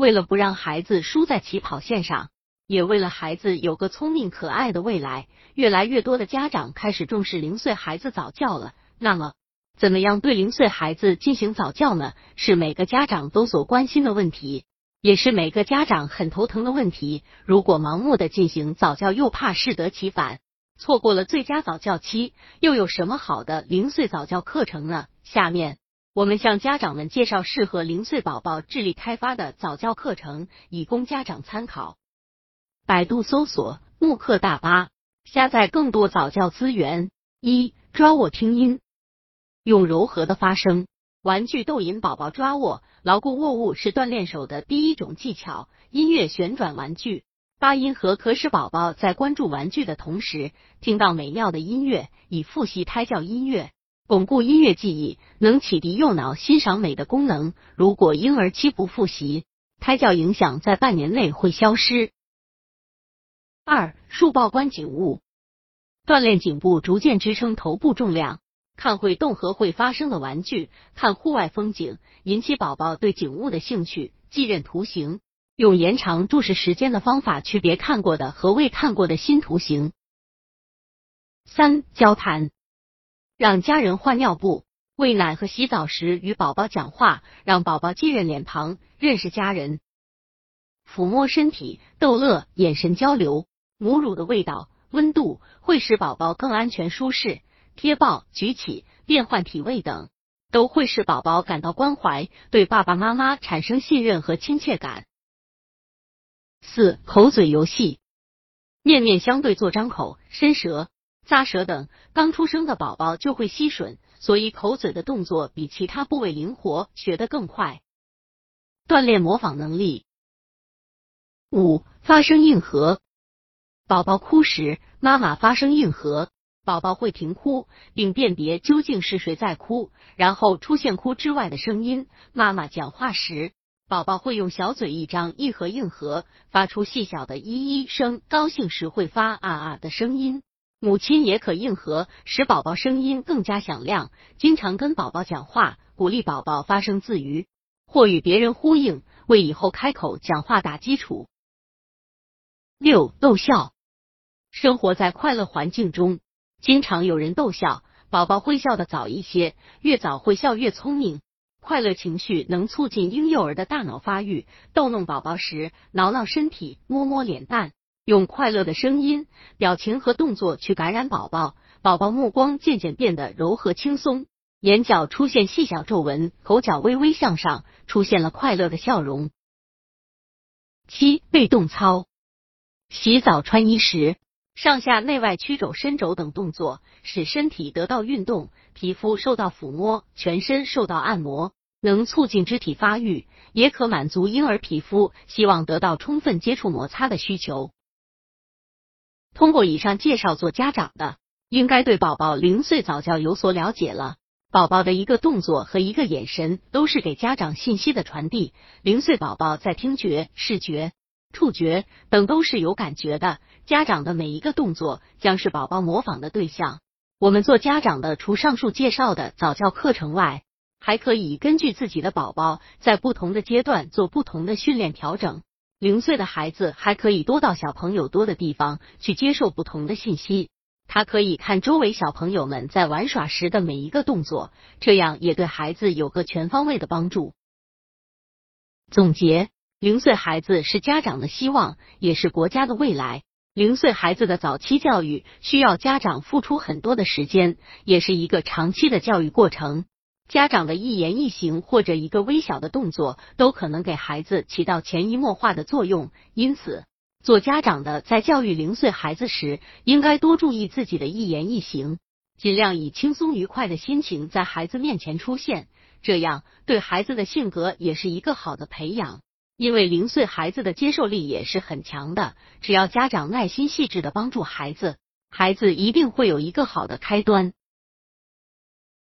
为了不让孩子输在起跑线上，也为了孩子有个聪明可爱的未来，越来越多的家长开始重视零岁孩子早教了。那么，怎么样对零岁孩子进行早教呢？是每个家长都所关心的问题，也是每个家长很头疼的问题。如果盲目的进行早教，又怕适得其反，错过了最佳早教期，又有什么好的零岁早教课程呢？下面我们向家长们介绍适合零岁宝宝智力开发的早教课程，以供家长参考。百度搜索“慕课大巴”，下载更多早教资源。一抓握听音。用柔和的发声，玩具逗引宝宝抓握，牢固握物是锻炼手的第一种技巧。音乐旋转玩具，八音盒可使宝宝在关注玩具的同时，听到美妙的音乐，以复习胎教音乐，巩固音乐记忆，能启迪右脑欣赏美的功能。如果婴儿期不复习，胎教影响在半年内会消失。二竖抱关颈物，锻炼颈部，逐渐支撑头部重量。看会动和会发声的玩具，看户外风景，引起宝宝对景物的兴趣。记认图形，用延长注视时间的方法区别看过的和未看过的新图形。三、交谈，让家人换尿布、喂奶和洗澡时与宝宝讲话，让宝宝记认脸庞，认识家人。抚摸身体，逗乐，眼神交流，母乳的味道、温度会使宝宝更安全舒适。贴抱、举起、变换体位等，都会使宝宝感到关怀，对爸爸妈妈产生信任和亲切感。四、口嘴游戏，面面相对做张口、伸舌、咂舌等。刚出生的宝宝就会吸吮，所以口嘴的动作比其他部位灵活，学得更快，锻炼模仿能力。五、发声硬核，宝宝哭时，妈妈发声硬核。宝宝会停哭，并辨别究竟是谁在哭，然后出现哭之外的声音。妈妈讲话时，宝宝会用小嘴一张一合硬合，发出细小的咦咦声；高兴时会发啊啊的声音。母亲也可应和，使宝宝声音更加响亮。经常跟宝宝讲话，鼓励宝宝发声自娱，或与别人呼应，为以后开口讲话打基础。六逗笑，生活在快乐环境中。经常有人逗笑，宝宝会笑的早一些，越早会笑越聪明。快乐情绪能促进婴幼儿的大脑发育。逗弄宝宝时，挠挠身体，摸摸脸蛋，用快乐的声音、表情和动作去感染宝宝。宝宝目光渐渐变得柔和轻松，眼角出现细小皱纹，口角微微向上，出现了快乐的笑容。七被动操，洗澡穿衣时。上下内外曲肘伸肘等动作，使身体得到运动，皮肤受到抚摸，全身受到按摩，能促进肢体发育，也可满足婴儿皮肤希望得到充分接触摩擦的需求。通过以上介绍，做家长的应该对宝宝零岁早教有所了解了。宝宝的一个动作和一个眼神，都是给家长信息的传递。零岁宝宝在听觉、视觉。触觉等都是有感觉的，家长的每一个动作将是宝宝模仿的对象。我们做家长的，除上述介绍的早教课程外，还可以根据自己的宝宝在不同的阶段做不同的训练调整。零岁的孩子还可以多到小朋友多的地方去接受不同的信息，他可以看周围小朋友们在玩耍时的每一个动作，这样也对孩子有个全方位的帮助。总结。零岁孩子是家长的希望，也是国家的未来。零岁孩子的早期教育需要家长付出很多的时间，也是一个长期的教育过程。家长的一言一行或者一个微小的动作，都可能给孩子起到潜移默化的作用。因此，做家长的在教育零岁孩子时，应该多注意自己的一言一行，尽量以轻松愉快的心情在孩子面前出现，这样对孩子的性格也是一个好的培养。因为零岁孩子的接受力也是很强的，只要家长耐心细致的帮助孩子，孩子一定会有一个好的开端。